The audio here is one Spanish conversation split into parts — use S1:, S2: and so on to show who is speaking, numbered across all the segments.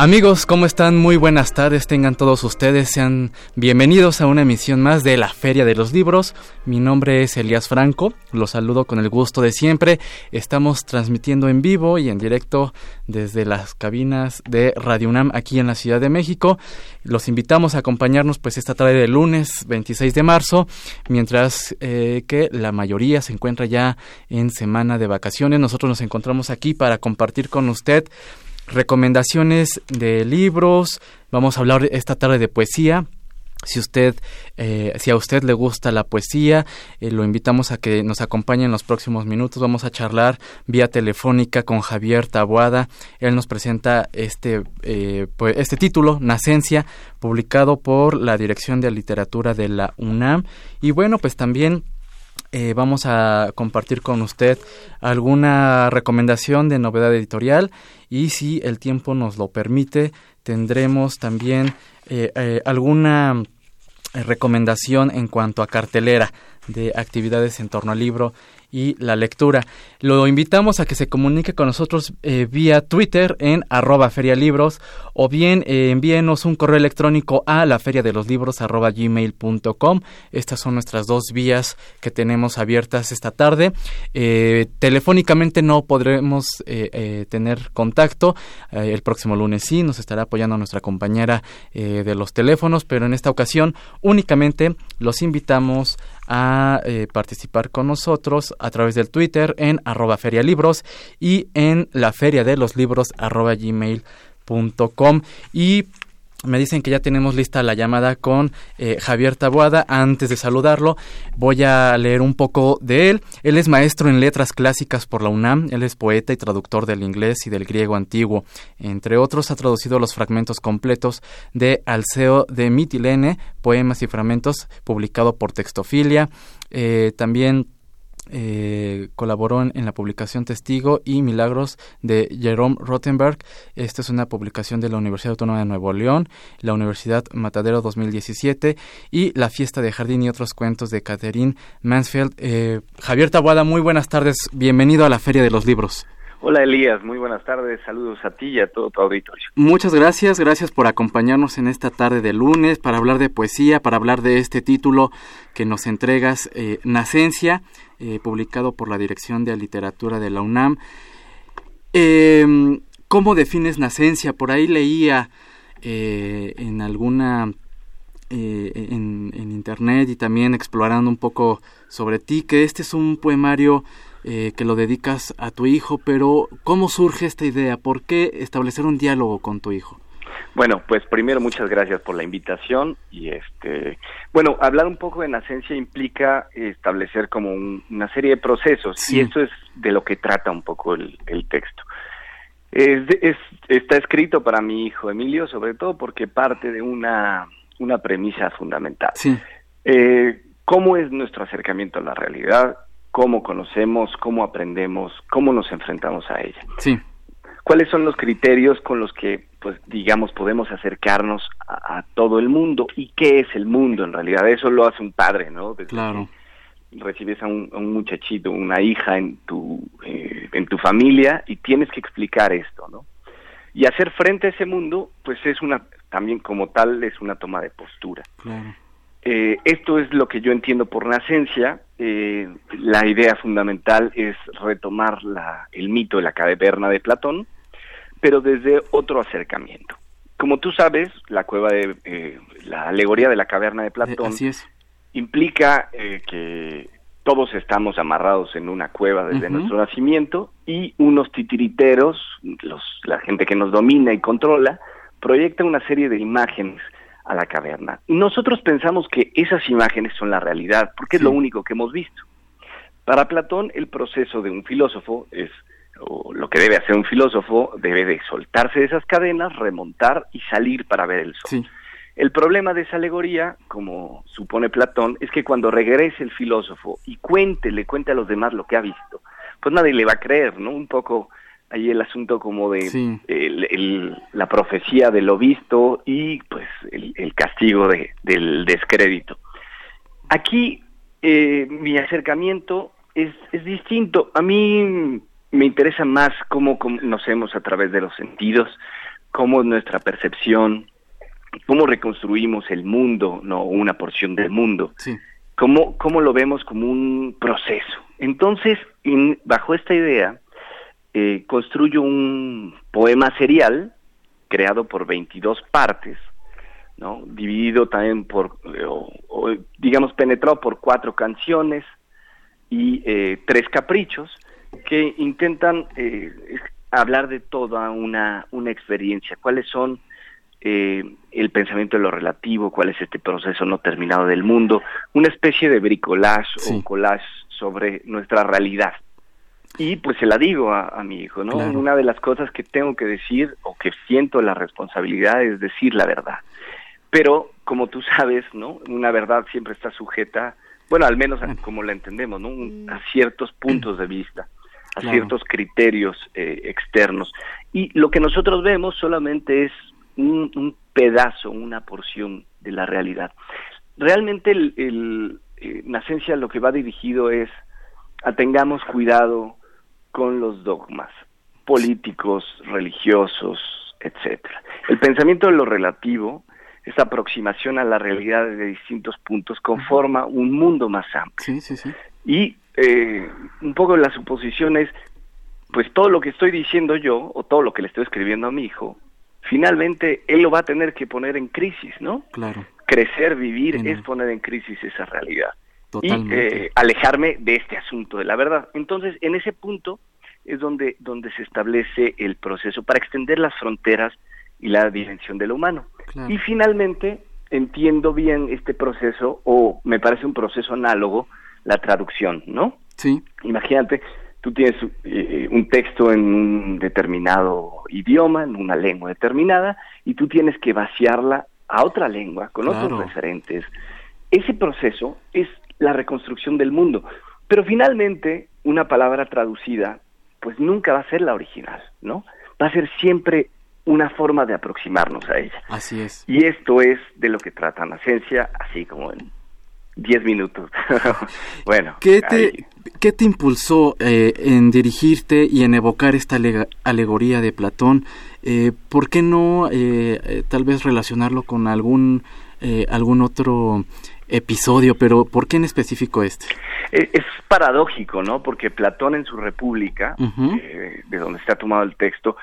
S1: Amigos, ¿cómo están? Muy buenas tardes, tengan todos ustedes, sean bienvenidos a una emisión más de la Feria de los Libros. Mi nombre es Elías Franco, los saludo con el gusto de siempre. Estamos transmitiendo en vivo y en directo desde las cabinas de Radio UNAM aquí en la Ciudad de México. Los invitamos a acompañarnos pues esta tarde de lunes 26 de marzo, mientras eh, que la mayoría se encuentra ya en semana de vacaciones. Nosotros nos encontramos aquí para compartir con usted recomendaciones de libros, vamos a hablar esta tarde de poesía. Si usted, eh, si a usted le gusta la poesía, eh, lo invitamos a que nos acompañe en los próximos minutos. Vamos a charlar vía telefónica con Javier Taboada. Él nos presenta este, eh, pues, este título, Nacencia, publicado por la Dirección de Literatura de la UNAM. Y bueno, pues también eh, vamos a compartir con usted alguna recomendación de novedad editorial y si el tiempo nos lo permite tendremos también eh, eh, alguna recomendación en cuanto a cartelera de actividades en torno al libro y la lectura. Lo invitamos a que se comunique con nosotros eh, vía Twitter en arroba ferialibros o bien eh, envíenos un correo electrónico a la feria de los libros arroba gmail.com. Estas son nuestras dos vías que tenemos abiertas esta tarde. Eh, telefónicamente no podremos tener contacto. el próximo lunes sí, nos estará apoyando nuestra compañera de los teléfonos, pero en esta ocasión únicamente los invitamos a participar con nosotros a través del Twitter en arroba ferialibros y en la feria de los libros arroba gmail.com y me dicen que ya tenemos lista la llamada con eh, Javier Taboada. Antes de saludarlo, voy a leer un poco de él. Él es maestro en letras clásicas por la UNAM. Él es poeta y traductor del inglés y del griego antiguo. Entre otros, ha traducido los fragmentos completos de Alceo de Mitilene, poemas y fragmentos, publicado por Textofilia. Eh, también eh, colaboró en, la publicación Testigo y Milagros de Jerome Rottenberg. Esta es una publicación de la Universidad Autónoma de Nuevo León, la Universidad Matadero 2017 y La Fiesta de Jardín y otros cuentos de Catherine Mansfield. Eh, Javier Tabuada, muy buenas tardes. Bienvenido a la Feria de los Libros.
S2: Hola Elías, muy buenas tardes, saludos a ti y a todo tu auditorio.
S1: Muchas gracias, gracias por acompañarnos en esta tarde de lunes para hablar de poesía, para hablar de este título que nos entregas, eh, Nacencia, eh, publicado por la Dirección de Literatura de la UNAM. Em, ¿Cómo defines Nacencia? Por ahí leía eh, en alguna... en internet y también explorando un poco sobre ti, que este es un poemario eh, que lo dedicas a tu hijo, pero ¿cómo surge esta idea? ¿Por qué establecer un diálogo con tu hijo?
S2: Bueno, pues primero muchas gracias por la invitación y este, bueno, hablar un poco de Nacencia implica establecer como una serie de procesos y eso es de lo que trata un poco el, texto. Es, está escrito para mi hijo Emilio, sobre todo porque parte de una, una premisa fundamental.
S1: Sí.
S2: Eh, ¿Cómo es nuestro acercamiento a la realidad? Cómo conocemos, cómo aprendemos, cómo nos enfrentamos a ella.
S1: Sí.
S2: ¿Cuáles son los criterios con los que, pues, digamos, podemos acercarnos a, todo el mundo? ¿Y qué es el mundo en realidad? Eso lo hace un padre, ¿no?
S1: claro.
S2: recibes a un, muchachito, una hija en tu, eh, en tu familia y tienes que explicar esto, ¿no? Y hacer frente a ese mundo, pues es una, también como tal, es una toma de postura.
S1: Claro.
S2: Eh, esto es lo que yo entiendo por nacencia. Eh, la idea fundamental es retomar la, el mito de la caverna de Platón, pero desde otro acercamiento. Como tú sabes, la cueva de eh, la alegoría de la caverna de Platón implica que todos estamos amarrados en una cueva desde nuestro nacimiento y unos titiriteros, los, la gente que nos domina y controla, proyecta una serie de imágenes a la caverna. Y nosotros pensamos que esas imágenes son la realidad, porque es lo único que hemos visto. Para Platón, el proceso de un filósofo es, o lo que debe hacer un filósofo, debe de soltarse de esas cadenas, remontar y salir para ver el sol. El problema de esa alegoría, como supone Platón, es que cuando regrese el filósofo y cuente, le cuente a los demás lo que ha visto, pues nadie le va a creer, ¿no? Un poco ahí el asunto como de la profecía de lo visto y pues el, castigo de, del descrédito. Aquí eh, mi acercamiento es, es distinto. A mí me interesa más cómo conocemos a través de los sentidos, cómo nuestra percepción, cómo reconstruimos el mundo, no una porción del mundo, cómo, cómo lo vemos como un proceso. Entonces, bajo esta idea, eh, construyo un poema serial creado por 22 partes, ¿no? dividido también por, eh, digamos, penetrado por cuatro canciones y eh, tres caprichos que intentan hablar de toda una, una experiencia, cuáles son el pensamiento de lo relativo, cuál es este proceso no terminado del mundo, una especie de bricolage o collage sobre nuestra realidad. Y pues se la digo a, mi hijo, ¿no? Una de las cosas que tengo que decir o que siento la responsabilidad es decir la verdad. Pero como tú sabes, ¿no? Una verdad siempre está sujeta, bueno, al menos como la entendemos, ¿no? A ciertos puntos de vista, a ciertos criterios eh, externos. Y lo que nosotros vemos solamente es un, pedazo, una porción de la realidad. Realmente el, el eh, Nacencia lo que va dirigido es a tengamos cuidado con los dogmas políticos, religiosos, etcétera. El pensamiento de lo relativo, esa aproximación a la realidad de distintos puntos, conforma un mundo más amplio. Y eh, un poco la suposición es, pues todo lo que estoy diciendo yo, o todo lo que le estoy escribiendo a mi hijo, finalmente él lo va a tener que poner en crisis, ¿no?
S1: Claro.
S2: Crecer, vivir, es poner en crisis esa realidad y eh, alejarme de este asunto de la verdad. Entonces, en ese punto es donde, donde se establece el proceso para extender las fronteras y la dimensión de lo humano. Y finalmente, entiendo bien este proceso, o me parece un proceso análogo, la traducción, ¿no?
S1: Sí.
S2: Imagínate, tú tienes eh, un texto en un determinado idioma, en una lengua determinada, y tú tienes que vaciarla a otra lengua, con otros referentes. Ese proceso es la reconstrucción del mundo. Pero finalmente, una palabra traducida, pues nunca va a ser la original, ¿no? Va a ser siempre una forma de aproximarnos a ella.
S1: Así es.
S2: Y esto es de lo que trata Nacencia, así como en 10 minutos. bueno.
S1: ¿Qué te, ¿qué te impulsó eh, en dirigirte y en evocar esta alegoría de Platón? Eh, ¿Por qué no eh, eh, tal vez relacionarlo con algún, algún otro episodio, pero ¿por qué en específico este?
S2: Eh, es, paradójico, ¿no? Porque Platón en su República, eh, de donde está tomado el texto,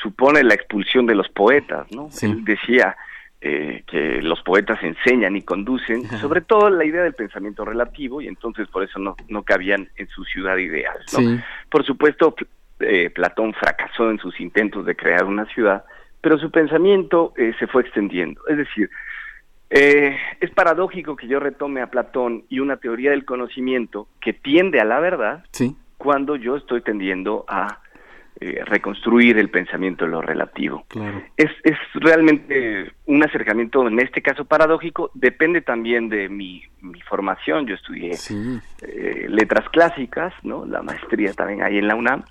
S2: supone la expulsión de los poetas, ¿no? Él decía eh, que los poetas enseñan y conducen, sobre todo la idea del pensamiento relativo, y entonces por eso no, no cabían en su ciudad ideal, ¿no? Por supuesto, Platón fracasó en sus intentos de crear una ciudad, pero su pensamiento se fue extendiendo. Es decir, eh, es paradójico que yo retome a Platón y una teoría del conocimiento que tiende a la verdad cuando yo estoy tendiendo a eh, reconstruir el pensamiento de lo relativo. Es, es realmente un acercamiento, en este caso paradójico, depende también de mi, mi formación. Yo estudié eh, letras clásicas, ¿no? la maestría también ahí en la UNAM.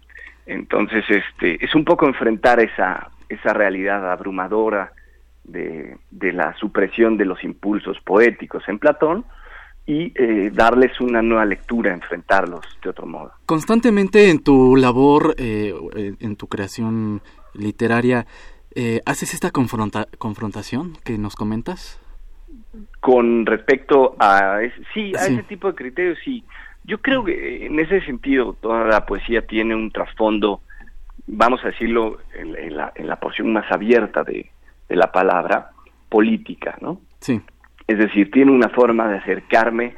S2: Entonces, este, es un poco enfrentar esa, esa realidad abrumadora de, la supresión de los impulsos poéticos en Platón y eh, darles una nueva lectura, enfrentarlos de otro modo.
S1: Constantemente en tu labor, eh, en tu creación literaria, eh, ¿haces esta confrontación que nos comentas?
S2: Con respecto a, sí, a ese tipo de criterios, sí. Yo creo que en ese sentido toda la poesía tiene un trasfondo, vamos a decirlo, en la porción más abierta de, de la palabra política, ¿no?
S1: Sí.
S2: Es decir, tiene una forma de acercarme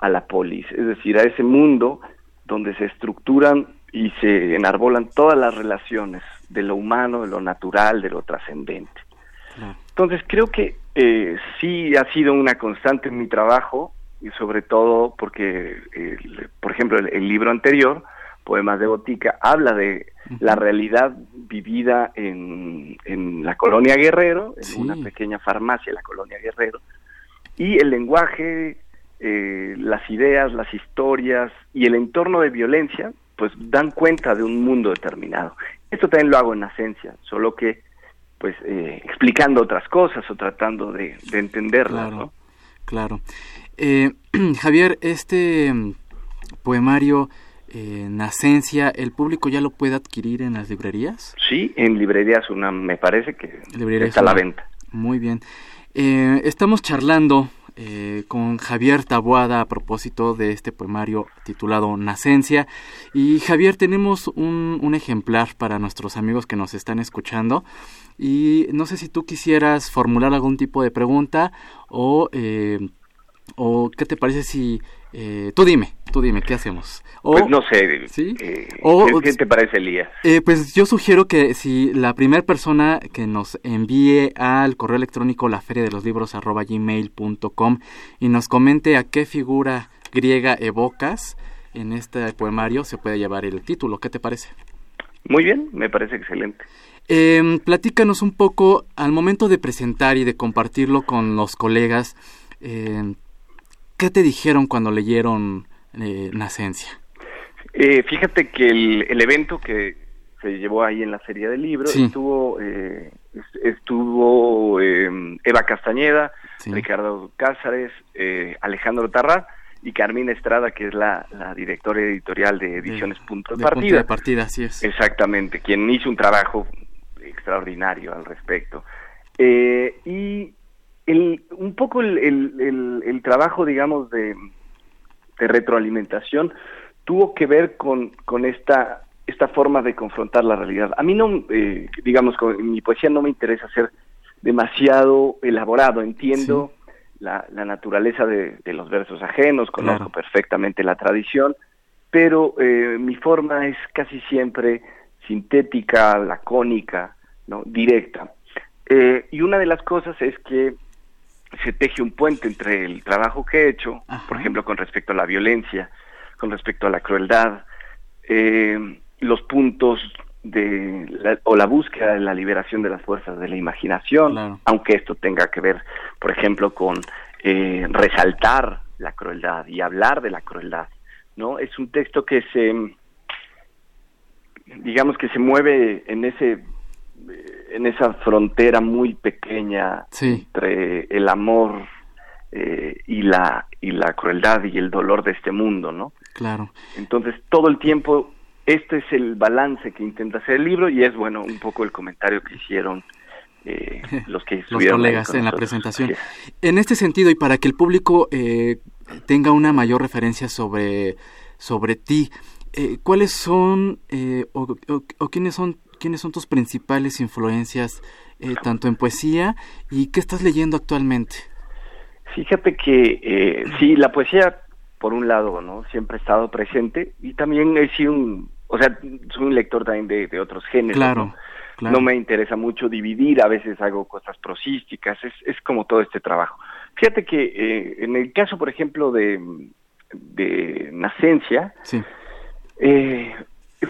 S2: a la polis, es decir, a ese mundo donde se estructuran y se enarbolan todas las relaciones de lo humano, de lo natural, de lo trascendente. Entonces creo que eh, sí ha sido una constante en mi trabajo y sobre todo porque, por ejemplo, el, libro anterior, Poemas de Botica, habla de la realidad vivida en, en la colonia Guerrero, en una pequeña farmacia, la colonia Guerrero, y el lenguaje, eh, las ideas, las historias y el entorno de violencia, pues dan cuenta de un mundo determinado. Esto también lo hago en esencia, solo que pues eh, explicando otras cosas o tratando de, de entenderlas.
S1: Claro, claro. Eh, Javier, este poemario eh, Nacencia, ¿el público ya lo puede adquirir en las librerías?
S2: Sí, en librerías una me parece que está a la venta.
S1: Muy bien. Eh, estamos charlando eh, con Javier Tabuada a propósito de este poemario titulado Nacencia. Y Javier, tenemos un, un, ejemplar para nuestros amigos que nos están escuchando. Y no sé si tú quisieras formular algún tipo de pregunta o, eh, o qué te parece si eh, tú dime, tú dime, ¿qué hacemos?
S2: pues no sé, ¿sí? Eh, ¿qué, te parece, Elías?
S1: Eh, pues yo sugiero que si la primera persona que nos envíe al correo electrónico la feria de los libros arroba gmail.com y nos comente a qué figura griega evocas en este poemario se puede llevar el título, ¿qué te parece?
S2: Muy bien, me parece excelente.
S1: Eh, platícanos un poco al momento de presentar y de compartirlo con los colegas. Eh, ¿Qué te dijeron cuando leyeron eh, Nacencia?
S2: Eh, fíjate que el, evento que se llevó ahí en la Feria del Libro estuvo, eh, estuvo em, Eva Castañeda, Ricardo Cázares, eh, Alejandro Tarra y Carmina Estrada, que es la, directora editorial de Ediciones Punto de, Partida.
S1: de partida, así es.
S2: Exactamente, quien hizo un trabajo extraordinario al respecto. y el, un poco el, el, trabajo, digamos, de, retroalimentación tuvo que ver con, con esta, esta forma de confrontar la realidad. A mí no, eh, digamos, con mi poesía no me interesa ser demasiado elaborado, entiendo la, la, naturaleza de, los versos ajenos, conozco perfectamente la tradición, pero eh, mi forma es casi siempre sintética, lacónica, ¿no? directa. Eh, y una de las cosas es que se teje un puente entre el trabajo que he hecho, por ejemplo, con respecto a la violencia, con respecto a la crueldad, eh, los puntos de o la búsqueda de la liberación de las fuerzas de la imaginación, aunque esto tenga que ver, por ejemplo, con eh, resaltar la crueldad y hablar de la crueldad, ¿no? Es un texto que se, digamos que se mueve en ese en esa frontera muy pequeña entre el amor eh, y la y la crueldad y el dolor de este mundo, ¿no?
S1: Claro.
S2: Entonces todo el tiempo este es el balance que intenta hacer el libro y es bueno un poco el comentario que hicieron eh, los que
S1: los colegas en la presentación. En este sentido y para que el público eh, tenga una mayor referencia sobre sobre ti, ¿cuáles son o, o quiénes son quiénes son tus principales influencias eh, tanto en poesía y qué estás leyendo actualmente.
S2: Fíjate que eh, sí, la poesía, por un lado, ¿no? Siempre ha estado presente y también he sido un, o sea, soy un lector también de, otros géneros.
S1: Claro,
S2: ¿no? me interesa mucho dividir, a veces hago cosas prosísticas, es, es como todo este trabajo. Fíjate que eh, en el caso, por ejemplo, de, de Nacencia,
S1: sí.
S2: eh,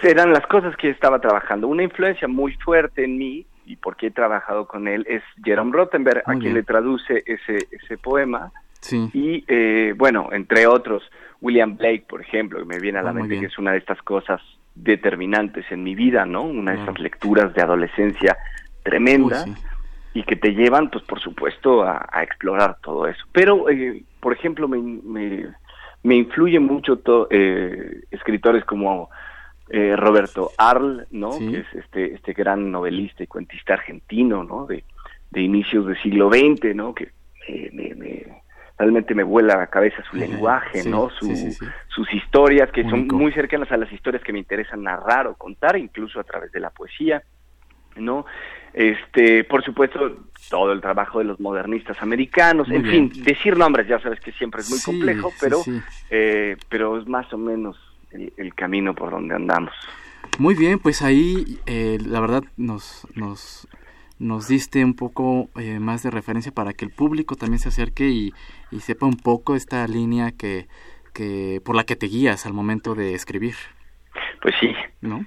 S2: eran las cosas que estaba trabajando. Una influencia muy fuerte en mí, y porque he trabajado con él, es Jerome Rottenberg, a quien le traduce ese, ese poema.
S1: Sí.
S2: Y eh, bueno, entre otros, William Blake, por ejemplo, que me viene a la ah, mente que es una de estas cosas determinantes en mi vida, ¿no? Una de esas lecturas de adolescencia tremenda y que te llevan, pues por supuesto, a, explorar todo eso. Pero, eh, por ejemplo, me, me, me influye mucho eh, escritores como eh, Roberto Arl, ¿no? Que es este, este gran novelista y cuentista argentino, ¿no? De, de inicios del siglo XX, ¿no? Que me, realmente me vuela la cabeza su lenguaje, ¿no? sus historias, que son muy cercanas a las historias que me interesan narrar o contar, incluso a través de la poesía, ¿no? Este, por supuesto, todo el trabajo de los modernistas americanos, en fin, decir nombres ya sabes que siempre es muy complejo, pero, eh, pero es más o menos el, camino por donde andamos.
S1: Muy bien, pues ahí eh, la verdad nos, nos, nos diste un poco eh, más de referencia para que el público también se acerque y, y sepa un poco esta línea que, que por la que te guías al momento de escribir.
S2: Pues sí.
S1: ¿No?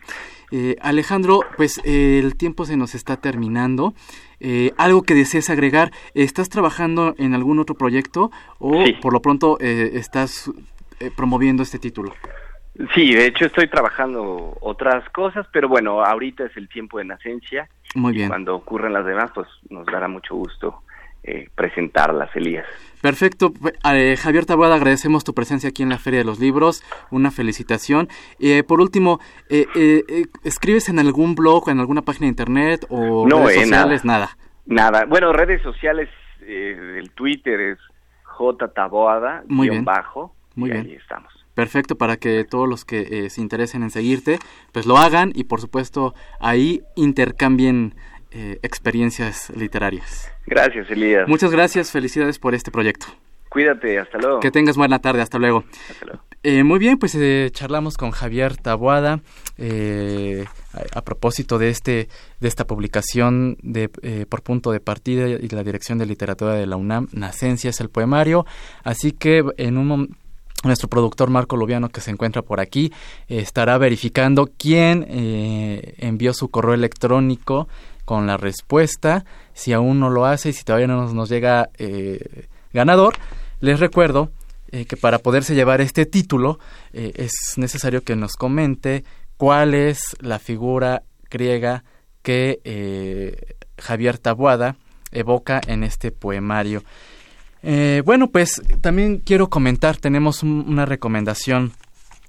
S1: Eh, Alejandro, pues eh, el tiempo se nos está terminando. Eh, ¿Algo que desees agregar? ¿Estás trabajando en algún otro proyecto o por lo pronto estás promoviendo este título?
S2: Sí, de hecho estoy trabajando otras cosas, pero bueno, ahorita es el tiempo de nacencia.
S1: Muy bien.
S2: cuando ocurren las demás, pues nos dará mucho gusto presentarlas, Elías.
S1: Perfecto. Eh, Javier Tabuada, agradecemos tu presencia aquí en la Feria de los Libros. Una felicitación. Eh, por último, eh, eh, ¿escribes en algún blog, en alguna página de internet o redes sociales?
S2: Nada. nada. Bueno, redes sociales, el Twitter es J Taboada,
S1: Muy bien.
S2: bajo.
S1: Muy
S2: y
S1: bien.
S2: Ahí estamos.
S1: Perfecto, para que todos los que se interesen en seguirte, pues lo hagan y por supuesto ahí intercambien experiencias literarias.
S2: Gracias, Elías.
S1: Muchas gracias, felicidades por este proyecto.
S2: Cuídate, hasta luego.
S1: Que tengas buena tarde, hasta luego.
S2: Hasta luego.
S1: Eh, muy bien, pues eh, charlamos con Javier Tabuada eh, a, a, propósito de este de esta publicación de eh, por punto de partida y la dirección de literatura de la UNAM, Nacencia es el poemario, así que en un nuestro productor Marco Lubiano, que se encuentra por aquí, estará verificando quién envió su correo electrónico con la respuesta. Si aún no lo hace y si todavía no nos, llega eh, ganador, les recuerdo eh, que para poderse llevar este título eh, es necesario que nos comente cuál es la figura griega que Javier Tabuada evoca en este poemario. Bueno, pues también quiero comentar, tenemos un, una recomendación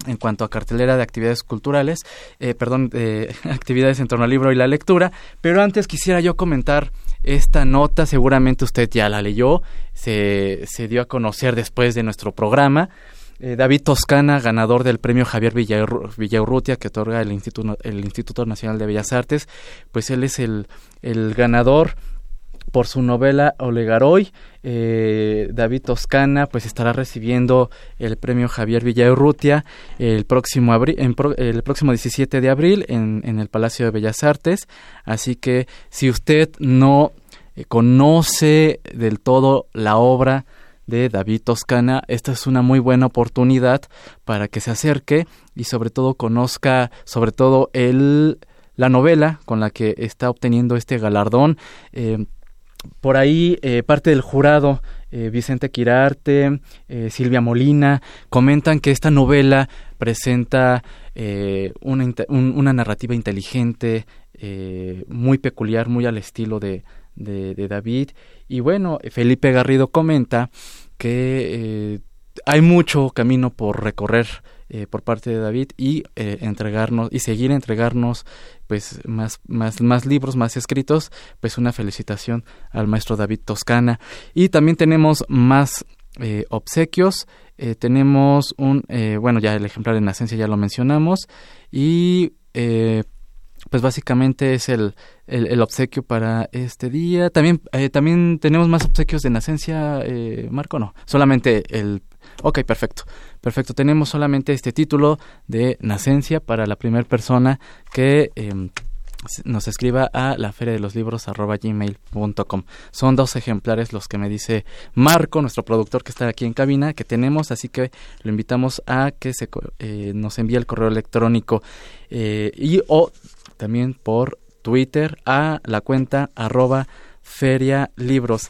S1: en cuanto a cartelera de actividades culturales, eh, perdón, de actividades en torno al libro y la lectura, pero antes quisiera yo comentar esta nota, seguramente usted ya la leyó, se, se dio a conocer después de nuestro programa. Eh, David Toscana, ganador del premio Javier Villaurrutia que otorga el Instituto, el Instituto Nacional de Bellas Artes, pues él es el, el ganador por su novela Olegaroy. Eh, David Toscana pues estará recibiendo el premio Javier Villaurrutia el próximo en pro, el próximo 17 de abril en, en, el Palacio de Bellas Artes. Así que si usted no eh, conoce del todo la obra de David Toscana, esta es una muy buena oportunidad para que se acerque y sobre todo conozca sobre todo el la novela con la que está obteniendo este galardón. Eh, por ahí eh, parte del jurado, eh, Vicente Quirarte, eh, Silvia Molina, comentan que esta novela presenta una, un, una, narrativa inteligente, muy peculiar, muy al estilo de, de, David. Y bueno, Felipe Garrido comenta que hay mucho camino por recorrer por parte de David y eh, entregarnos y seguir entregarnos pues más más más libros más escritos pues una felicitación al maestro David Toscana. Y también tenemos más eh, obsequios. Tenemos un bueno ya el ejemplar en Nacencia ya lo mencionamos. Y pues básicamente es el, el, el, obsequio para este día. También, eh, también tenemos más obsequios de Nacencia, eh, Marco, no, solamente el... Ok, perfecto, perfecto. Tenemos solamente este título de Nacencia para la primera persona que... Eh, nos escriba a la feria de los libros arroba gmail.com. Son dos ejemplares los que me dice Marco, nuestro productor que está aquí en cabina, que tenemos, así que lo invitamos a que se, eh, nos envíe el correo electrónico eh, y o también por Twitter a la cuenta arroba feria libros.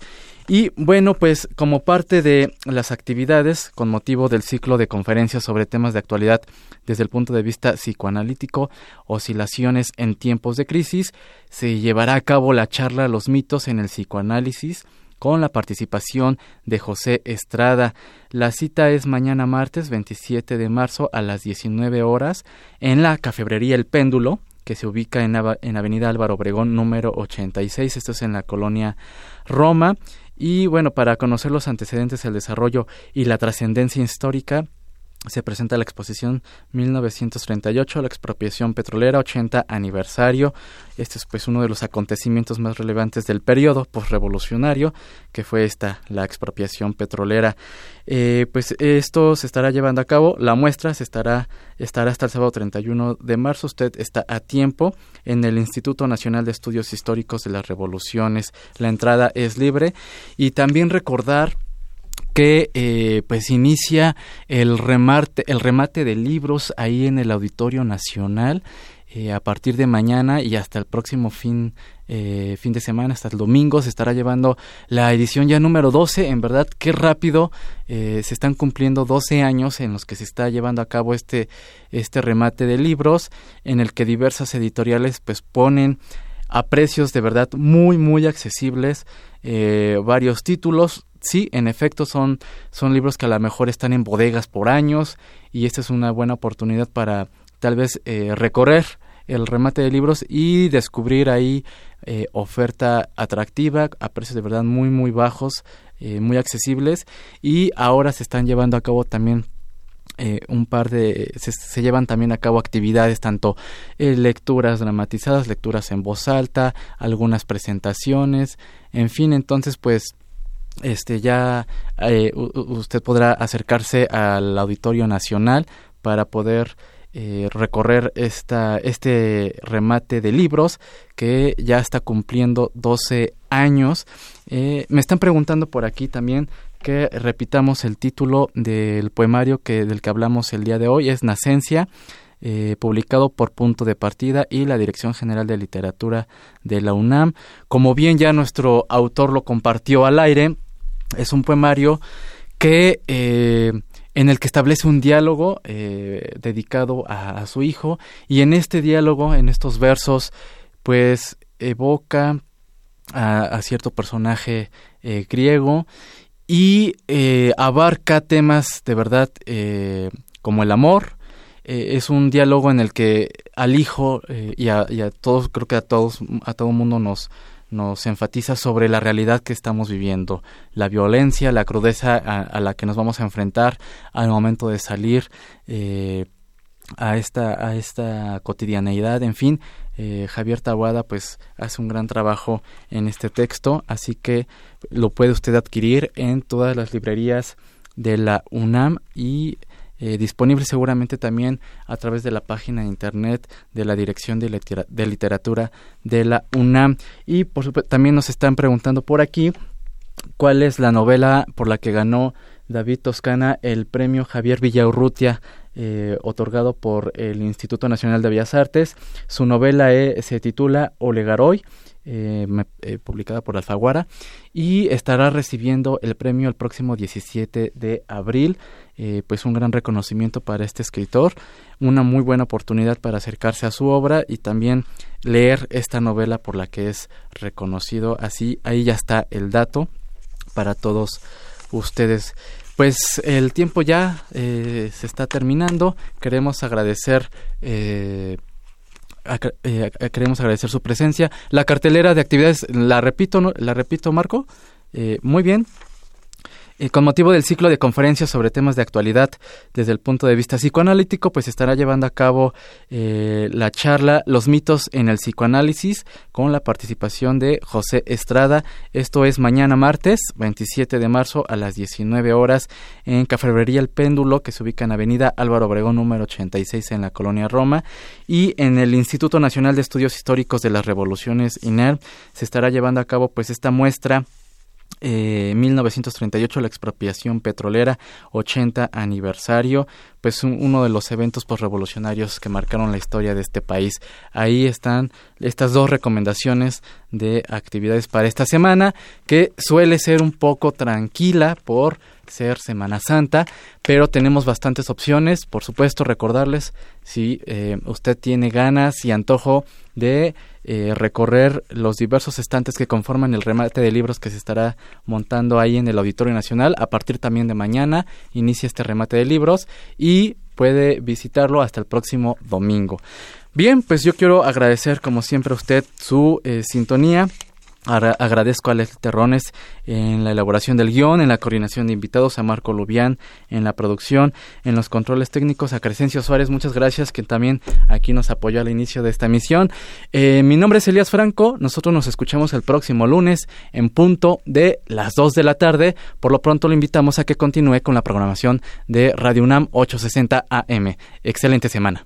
S1: Y bueno, pues como parte de las actividades con motivo del ciclo de conferencias sobre temas de actualidad desde el punto de vista psicoanalítico, oscilaciones en tiempos de crisis, se llevará a cabo la charla Los mitos en el psicoanálisis con la participación de José Estrada. La cita es mañana martes 27 de marzo a las 19 horas en la Cafebrería El Péndulo, que se ubica en, en Avenida Álvaro Obregón número 86, esto es en la colonia Roma. Y bueno, para conocer los antecedentes, el desarrollo y la trascendencia histórica se presenta la exposición 1938, la expropiación petrolera, 80 aniversario. Este es pues uno de los acontecimientos más relevantes del periodo postrevolucionario, que fue esta, la expropiación petrolera. Eh, pues esto se estará llevando a cabo, la muestra se estará, estará hasta el sábado 31 de marzo. Usted está a tiempo en el Instituto Nacional de Estudios Históricos de las Revoluciones. La entrada es libre y también recordar que eh, pues inicia el remate, el remate de libros ahí en el Auditorio Nacional eh, a partir de mañana y hasta el próximo fin, eh, fin de semana, hasta el domingo, se estará llevando la edición ya número 12. En verdad, qué rápido se están cumpliendo 12 años en los que se está llevando a cabo este, este remate de libros, en el que diversas editoriales pues ponen a precios de verdad muy, muy accesibles varios títulos sí, en efecto son, son libros que a lo mejor están en bodegas por años y esta es una buena oportunidad para tal vez eh, recorrer el remate de libros y descubrir ahí eh, oferta atractiva a precios de verdad muy muy bajos, eh, muy accesibles y ahora se están llevando a cabo también un par de se, se, llevan también a cabo actividades tanto lecturas dramatizadas lecturas en voz alta algunas presentaciones en fin entonces pues este ya eh, usted podrá acercarse al Auditorio Nacional para poder eh, recorrer esta, este remate de libros que ya está cumpliendo 12 años. Eh, me están preguntando por aquí también que repitamos el título del poemario que, del que hablamos el día de hoy, es Nacencia. publicado por Punto de Partida y la Dirección General de Literatura de la UNAM. Como bien ya nuestro autor lo compartió al aire, es un poemario que eh, en el que establece un diálogo eh, dedicado a, su hijo y en este diálogo, en estos versos, pues evoca a, cierto personaje eh, griego y abarca temas de verdad como el amor. es un diálogo en el que al hijo y a, y, a, todos, creo que a todos, a todo mundo nos, nos enfatiza sobre la realidad que estamos viviendo, la violencia, la crudeza a, la que nos vamos a enfrentar al momento de salir eh, a esta a esta cotidianeidad, en fin, eh, Javier Tabuada pues hace un gran trabajo en este texto, así que lo puede usted adquirir en todas las librerías de la UNAM y eh, disponible seguramente también a través de la página de internet de la Dirección de, Literatura de la UNAM. Y por supuesto, también nos están preguntando por aquí cuál es la novela por la que ganó David Toscana el premio Javier Villaurrutia eh, otorgado por el Instituto Nacional de Bellas Artes. Su novela eh, se titula Olegaroy eh, eh, publicada por Alfaguara, y estará recibiendo el premio el próximo 17 de abril. Eh, pues un gran reconocimiento para este escritor, una muy buena oportunidad para acercarse a su obra y también leer esta novela por la que es reconocido. Así, ahí ya está el dato para todos ustedes. Pues el tiempo ya se está terminando. Queremos agradecer eh, queremos agradecer su presencia. La cartelera de actividades, la repito, la repito, Marco. Eh, muy bien, eh, con motivo del ciclo de conferencias sobre temas de actualidad desde el punto de vista psicoanalítico, pues estará llevando a cabo eh, la charla Los mitos en el psicoanálisis con la participación de José Estrada. Esto es mañana martes 27 de marzo a las 19 horas en Cafebrería El Péndulo, que se ubica en Avenida Álvaro Obregón número 86 en la colonia Roma. Y en el Instituto Nacional de Estudios Históricos de las Revoluciones INER se estará llevando a cabo pues esta muestra eh, 1938 la expropiación petrolera 80 aniversario pues uno de los eventos postrevolucionarios que marcaron la historia de este país. Ahí están estas dos recomendaciones de actividades para esta semana que suele ser un poco tranquila por ser Semana Santa, pero tenemos bastantes opciones. Por supuesto, recordarles si eh, usted tiene ganas y antojo de eh, recorrer los diversos estantes que conforman el remate de libros que se estará montando ahí en el Auditorio Nacional. A partir también de mañana inicia este remate de libros y puede visitarlo hasta el próximo domingo. Bien, pues yo quiero agradecer como siempre a usted su eh, sintonía Agradezco a Leslie Terrones en la elaboración del guion, en la coordinación de invitados, a Marco Lubián en la producción, en los controles técnicos, a Crescencio Suárez, muchas gracias, que también aquí nos apoyó al inicio de esta emisión. Eh, mi nombre es Elías Franco, nosotros nos escuchamos el próximo lunes en punto de las 2 de la tarde. Por lo pronto lo invitamos a que continúe con la programación de Radio UNAM 860 AM. Excelente semana.